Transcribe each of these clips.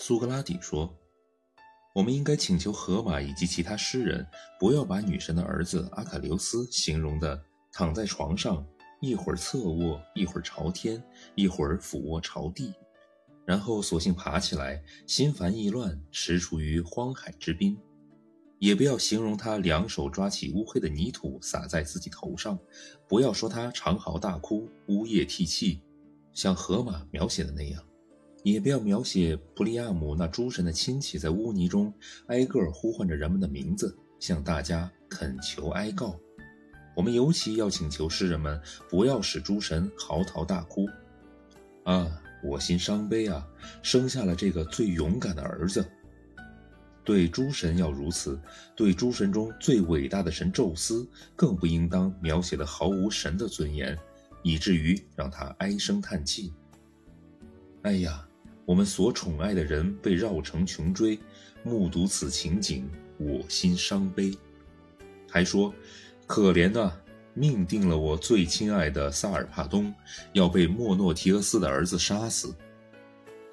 苏格拉底说：“我们应该请求荷马以及其他诗人，不要把女神的儿子阿卡琉斯形容的躺在床上，一会儿侧卧，一会儿朝天，一会儿俯卧朝地，然后索性爬起来，心烦意乱，踟蹰于荒海之滨。也不要形容他两手抓起乌黑的泥土撒在自己头上，不要说他长嚎大哭，呜咽涕泣，像荷马描写的那样。”也不要描写普利亚姆那诸神的亲戚在污泥中挨个呼唤着人们的名字，向大家恳求哀告。我们尤其要请求诗人们不要使诸神嚎啕大哭。啊，我心伤悲啊！生下了这个最勇敢的儿子。对诸神要如此，对诸神中最伟大的神宙斯，更不应当描写的毫无神的尊严，以至于让他唉声叹气。哎呀！我们所宠爱的人被绕城穷追，目睹此情景，我心伤悲。还说：“可怜啊，命定了我最亲爱的萨尔帕东要被莫诺提俄斯的儿子杀死。”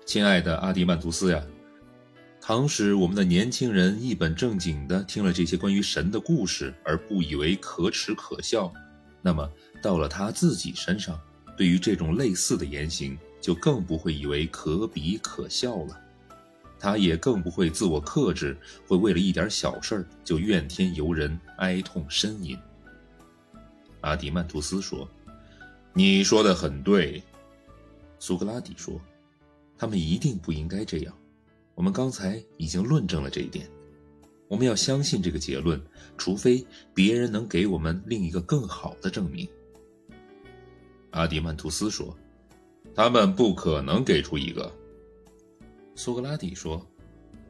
亲爱的阿迪曼图斯呀，倘使我们的年轻人一本正经地听了这些关于神的故事而不以为可耻可笑，那么到了他自己身上，对于这种类似的言行。就更不会以为可比可笑了，他也更不会自我克制，会为了一点小事就怨天尤人、哀痛呻吟。阿迪曼图斯说：“你说的很对。”苏格拉底说：“他们一定不应该这样。我们刚才已经论证了这一点。我们要相信这个结论，除非别人能给我们另一个更好的证明。”阿迪曼图斯说。他们不可能给出一个。苏格拉底说：“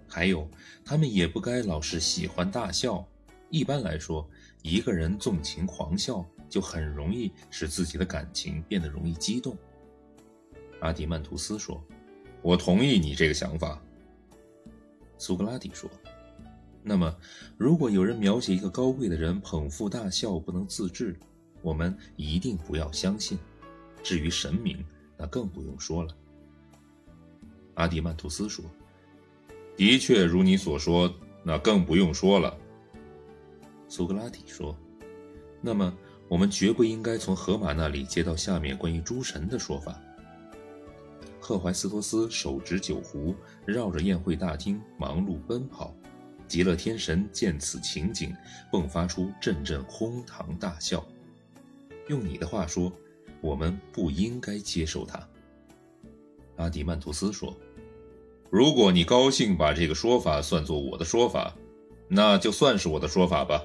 还有，他们也不该老是喜欢大笑。一般来说，一个人纵情狂笑，就很容易使自己的感情变得容易激动。”阿迪曼图斯说：“我同意你这个想法。”苏格拉底说：“那么，如果有人描写一个高贵的人捧腹大笑不能自制，我们一定不要相信。至于神明，”那更不用说了。阿迪曼图斯说：“的确如你所说，那更不用说了。”苏格拉底说：“那么，我们绝不应该从荷马那里接到下面关于诸神的说法。”赫淮斯托斯手执酒壶，绕着宴会大厅忙碌奔跑。极乐天神见此情景，迸发出阵阵哄堂大笑。用你的话说。我们不应该接受它，阿迪曼图斯说：“如果你高兴把这个说法算作我的说法，那就算是我的说法吧。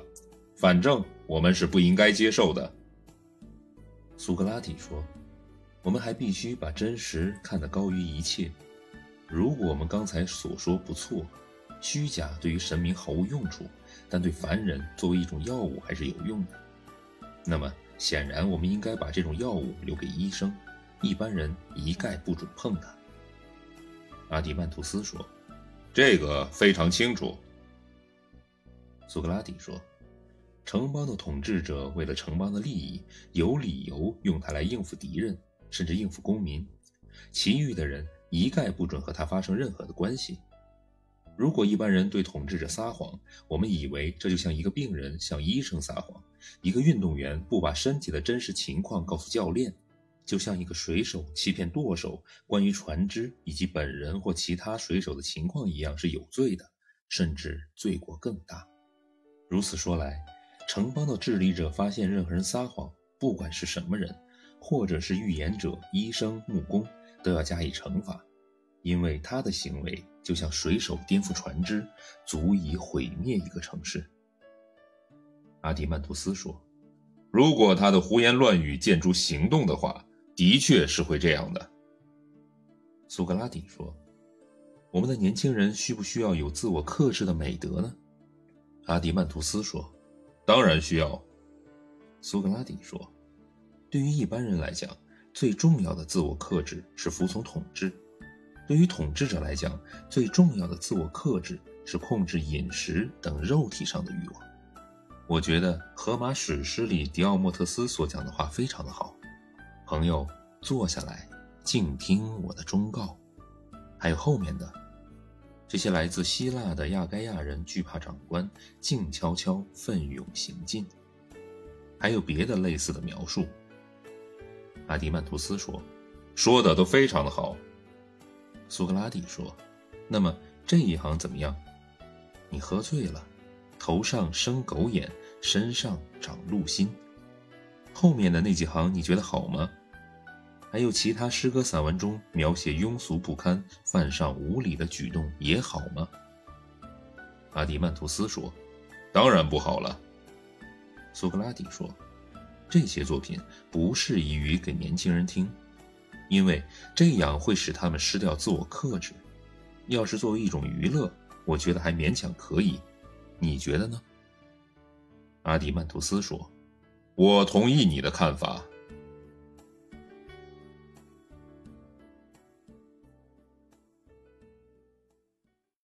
反正我们是不应该接受的。”苏格拉底说：“我们还必须把真实看得高于一切。如果我们刚才所说不错，虚假对于神明毫无用处，但对凡人作为一种药物还是有用的。那么。”显然，我们应该把这种药物留给医生，一般人一概不准碰它。阿迪曼图斯说：“这个非常清楚。”苏格拉底说：“城邦的统治者为了城邦的利益，有理由用它来应付敌人，甚至应付公民。其余的人一概不准和他发生任何的关系。”如果一般人对统治者撒谎，我们以为这就像一个病人向医生撒谎，一个运动员不把身体的真实情况告诉教练，就像一个水手欺骗舵手关于船只以及本人或其他水手的情况一样是有罪的，甚至罪过更大。如此说来，城邦的治理者发现任何人撒谎，不管是什么人，或者是预言者、医生、木工，都要加以惩罚。因为他的行为就像水手颠覆船只，足以毁灭一个城市。阿迪曼图斯说：“如果他的胡言乱语见诸行动的话，的确是会这样的。”苏格拉底说：“我们的年轻人需不需要有自我克制的美德呢？”阿迪曼图斯说：“当然需要。”苏格拉底说：“对于一般人来讲，最重要的自我克制是服从统治。”对于统治者来讲，最重要的自我克制是控制饮食等肉体上的欲望。我觉得《荷马史诗》里迪奥莫特斯所讲的话非常的好。朋友，坐下来，静听我的忠告。还有后面的，这些来自希腊的亚该亚人惧怕长官，静悄悄奋勇行进。还有别的类似的描述。阿迪曼图斯说：“说的都非常的好。”苏格拉底说：“那么这一行怎么样？你喝醉了，头上生狗眼，身上长鹿心。后面的那几行你觉得好吗？”还有其他诗歌散文中描写庸俗不堪、犯上无礼的举动也好吗？阿迪曼图斯说：“当然不好了。”苏格拉底说：“这些作品不适宜于给年轻人听，因为这样会使他们失掉自我克制。要是作为一种娱乐，我觉得还勉强可以。你觉得呢？”阿迪曼图斯说：“我同意你的看法。”